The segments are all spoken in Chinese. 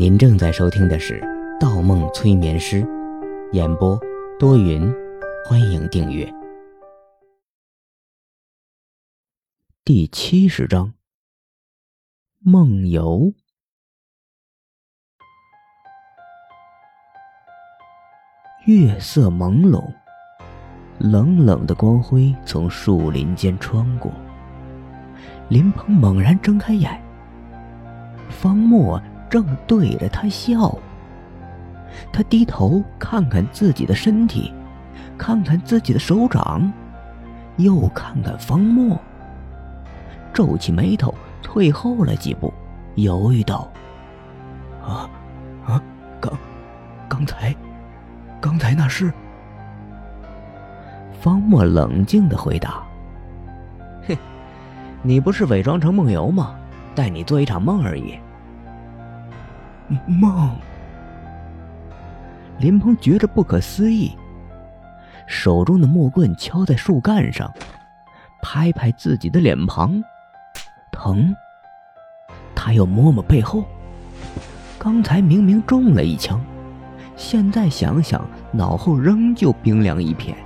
您正在收听的是《盗梦催眠师》，演播多云，欢迎订阅。第七十章，梦游。月色朦胧，冷冷的光辉从树林间穿过。林鹏猛然睁开眼，方墨正对着他笑。他低头看看自己的身体，看看自己的手掌，又看看方墨，皱起眉头，退后了几步，犹豫道：“啊，啊，刚，刚才，刚才那是？”方墨冷静的回答。嘿你不是伪装成梦游吗？带你做一场梦而已。梦。林鹏觉着不可思议，手中的木棍敲在树干上，拍拍自己的脸庞，疼。他又摸摸背后，刚才明明中了一枪，现在想想，脑后仍旧冰凉一片。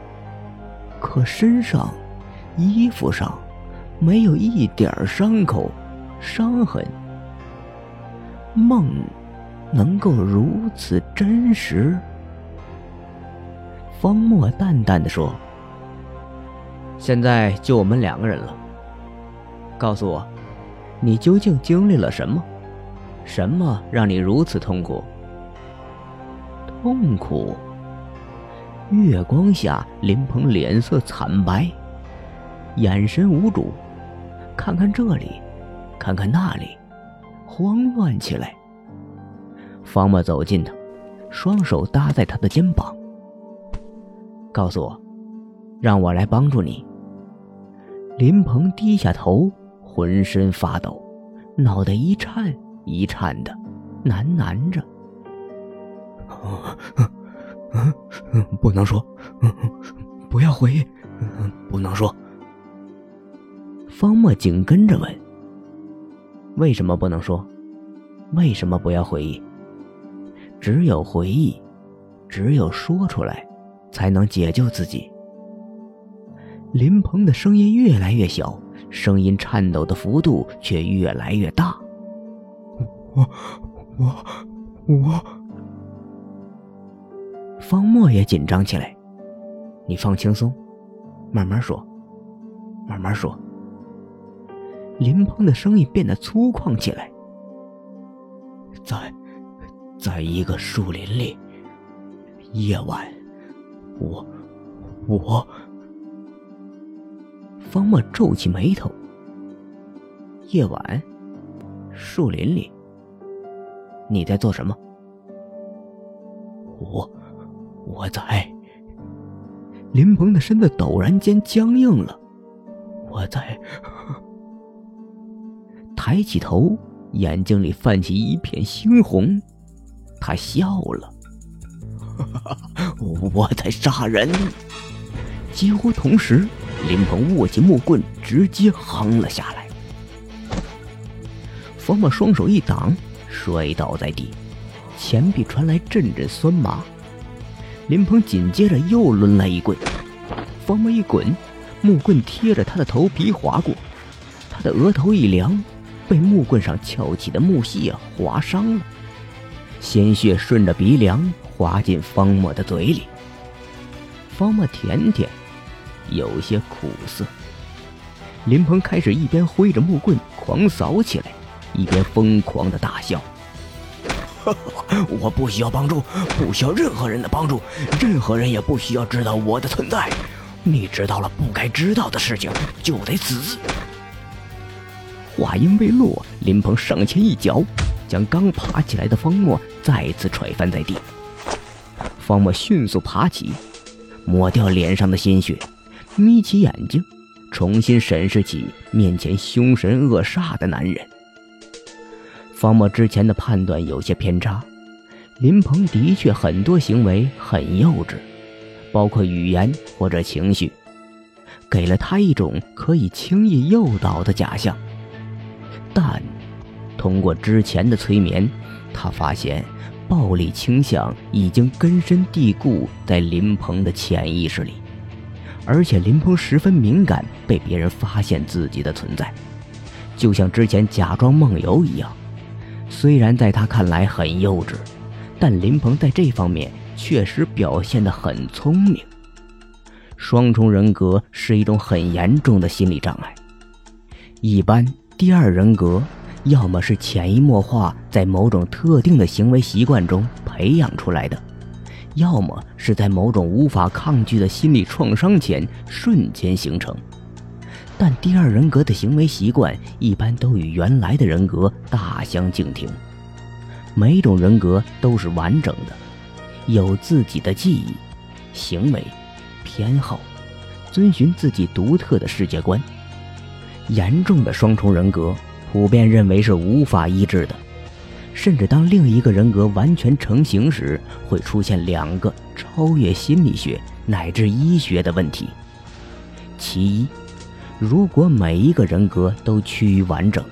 可身上、衣服上……没有一点伤口、伤痕。梦能够如此真实？方墨淡淡的说：“现在就我们两个人了。告诉我，你究竟经历了什么？什么让你如此痛苦？痛苦？”月光下，林鹏脸色惨白，眼神无主。看看这里，看看那里，慌乱起来。方墨走近他，双手搭在他的肩膀，告诉我，让我来帮助你。林鹏低下头，浑身发抖，脑袋一颤一颤的，喃喃着：“ 不能说，不要回忆，不能说。”方墨紧跟着问：“为什么不能说？为什么不要回忆？只有回忆，只有说出来，才能解救自己。”林鹏的声音越来越小，声音颤抖的幅度却越来越大。我，我，我……方墨也紧张起来。你放轻松，慢慢说，慢慢说。林鹏的声音变得粗犷起来。在，在一个树林里，夜晚，我，我。方墨皱起眉头。夜晚，树林里，你在做什么？我，我在。林鹏的身子陡然间僵硬了。我在。抬起头，眼睛里泛起一片猩红，他笑了。我在杀人。几乎同时，林鹏握起木棍，直接横了下来。方墨双手一挡，摔倒在地，前臂传来阵阵酸麻。林鹏紧接着又抡来一棍，方墨一滚，木棍贴着他的头皮划过，他的额头一凉。被木棍上翘起的木屑划伤了，鲜血顺着鼻梁滑进方墨的嘴里。方墨舔舔，有些苦涩。林鹏开始一边挥着木棍狂扫起来，一边疯狂的大笑：“ 我不需要帮助，不需要任何人的帮助，任何人也不需要知道我的存在。你知道了不该知道的事情，就得死。”话音未落，林鹏上前一脚，将刚爬起来的方墨再次踹翻在地。方墨迅速爬起，抹掉脸上的鲜血，眯起眼睛，重新审视起面前凶神恶煞的男人。方墨之前的判断有些偏差，林鹏的确很多行为很幼稚，包括语言或者情绪，给了他一种可以轻易诱导的假象。但，通过之前的催眠，他发现暴力倾向已经根深蒂固在林鹏的潜意识里，而且林鹏十分敏感，被别人发现自己的存在，就像之前假装梦游一样。虽然在他看来很幼稚，但林鹏在这方面确实表现得很聪明。双重人格是一种很严重的心理障碍，一般第二人格。要么是潜移默化在某种特定的行为习惯中培养出来的，要么是在某种无法抗拒的心理创伤前瞬间形成。但第二人格的行为习惯一般都与原来的人格大相径庭，每种人格都是完整的，有自己的记忆、行为、偏好，遵循自己独特的世界观。严重的双重人格。普遍认为是无法医治的，甚至当另一个人格完全成型时，会出现两个超越心理学乃至医学的问题。其一，如果每一个人格都趋于完整，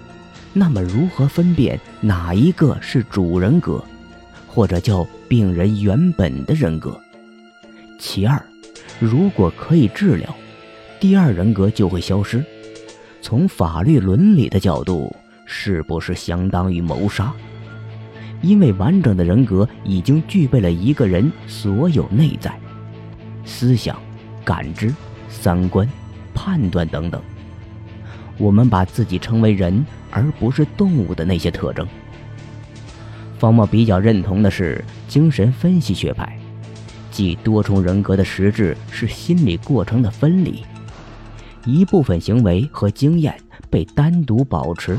那么如何分辨哪一个是主人格，或者叫病人原本的人格？其二，如果可以治疗，第二人格就会消失。从法律伦理的角度，是不是相当于谋杀？因为完整的人格已经具备了一个人所有内在思想、感知、三观、判断等等。我们把自己称为人，而不是动物的那些特征。方墨比较认同的是精神分析学派，即多重人格的实质是心理过程的分离。一部分行为和经验被单独保持，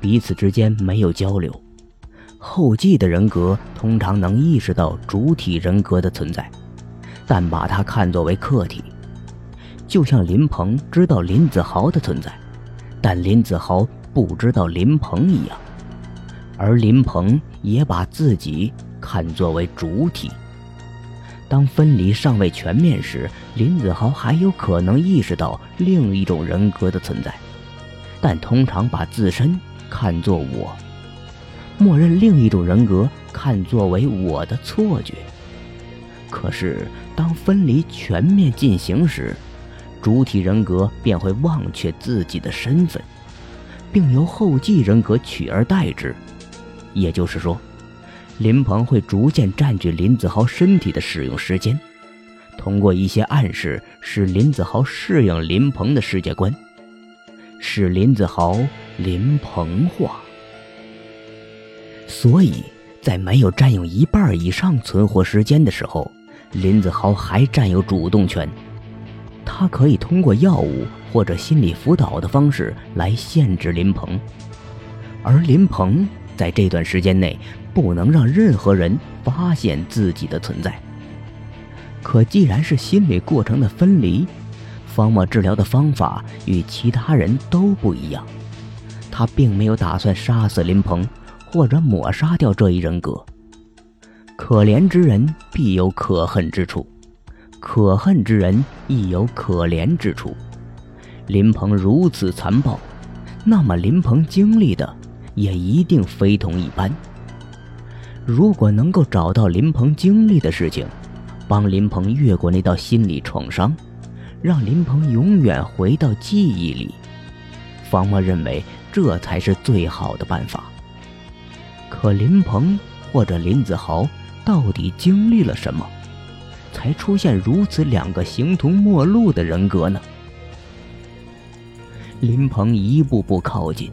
彼此之间没有交流。后继的人格通常能意识到主体人格的存在，但把它看作为客体，就像林鹏知道林子豪的存在，但林子豪不知道林鹏一样，而林鹏也把自己看作为主体。当分离尚未全面时，林子豪还有可能意识到另一种人格的存在，但通常把自身看作我，默认另一种人格看作为我的错觉。可是，当分离全面进行时，主体人格便会忘却自己的身份，并由后继人格取而代之。也就是说。林鹏会逐渐占据林子豪身体的使用时间，通过一些暗示使林子豪适应林鹏的世界观，使林子豪林鹏化。所以在没有占用一半以上存活时间的时候，林子豪还占有主动权，他可以通过药物或者心理辅导的方式来限制林鹏，而林鹏。在这段时间内，不能让任何人发现自己的存在。可既然是心理过程的分离，方墨治疗的方法与其他人都不一样。他并没有打算杀死林鹏，或者抹杀掉这一人格。可怜之人必有可恨之处，可恨之人亦有可怜之处。林鹏如此残暴，那么林鹏经历的……也一定非同一般。如果能够找到林鹏经历的事情，帮林鹏越过那道心理创伤，让林鹏永远回到记忆里，方墨认为这才是最好的办法。可林鹏或者林子豪到底经历了什么，才出现如此两个形同陌路的人格呢？林鹏一步步靠近。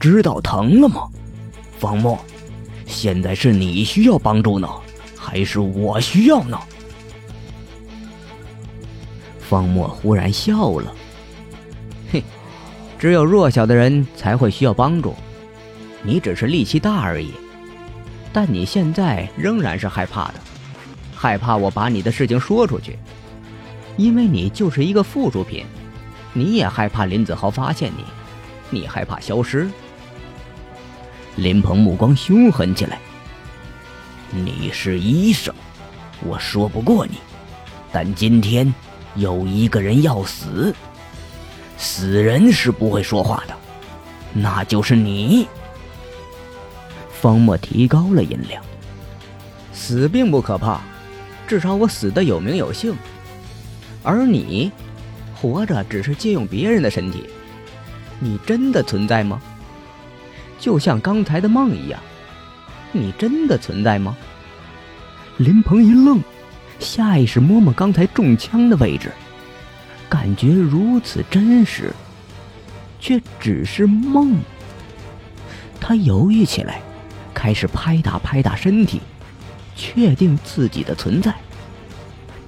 知道疼了吗，方墨？现在是你需要帮助呢，还是我需要呢？方墨忽然笑了，嘿，只有弱小的人才会需要帮助，你只是力气大而已。但你现在仍然是害怕的，害怕我把你的事情说出去，因为你就是一个附属品。你也害怕林子豪发现你，你害怕消失。林鹏目光凶狠起来。你是医生，我说不过你，但今天有一个人要死，死人是不会说话的。那就是你。方墨提高了音量：“死并不可怕，至少我死的有名有姓。而你，活着只是借用别人的身体。你真的存在吗？就像刚才的梦一样，你真的存在吗？”林鹏一愣，下意识摸摸刚才中枪的位置，感觉如此真实，却只是梦。他犹豫起来。开始拍打拍打身体，确定自己的存在。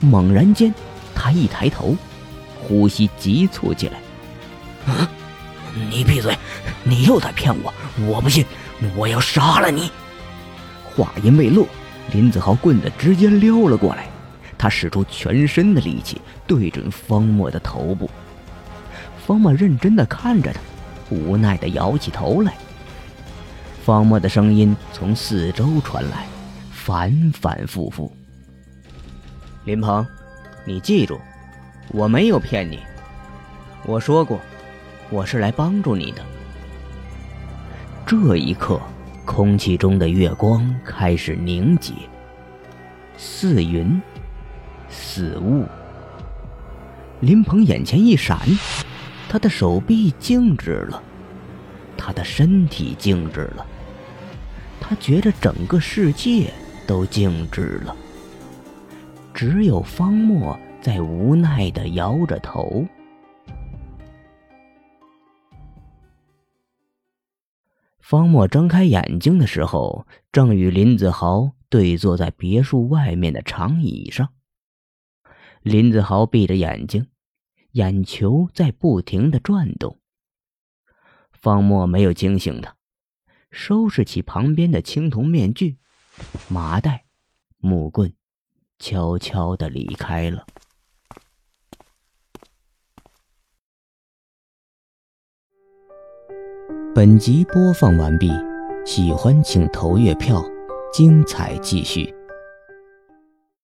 猛然间，他一抬头，呼吸急促起来。“你闭嘴！你又在骗我！我不信！我要杀了你！”话音未落，林子豪棍子直接撩了过来，他使出全身的力气对准方墨的头部。方墨认真的看着他，无奈的摇起头来。方墨的声音从四周传来，反反复复。林鹏，你记住，我没有骗你。我说过，我是来帮助你的。这一刻，空气中的月光开始凝结，似云，似雾。林鹏眼前一闪，他的手臂静止了，他的身体静止了。他觉得整个世界都静止了，只有方墨在无奈的摇着头。方墨睁开眼睛的时候，正与林子豪对坐在别墅外面的长椅上。林子豪闭着眼睛，眼球在不停的转动。方墨没有惊醒他。收拾起旁边的青铜面具、麻袋、木棍，悄悄的离开了。本集播放完毕，喜欢请投月票，精彩继续。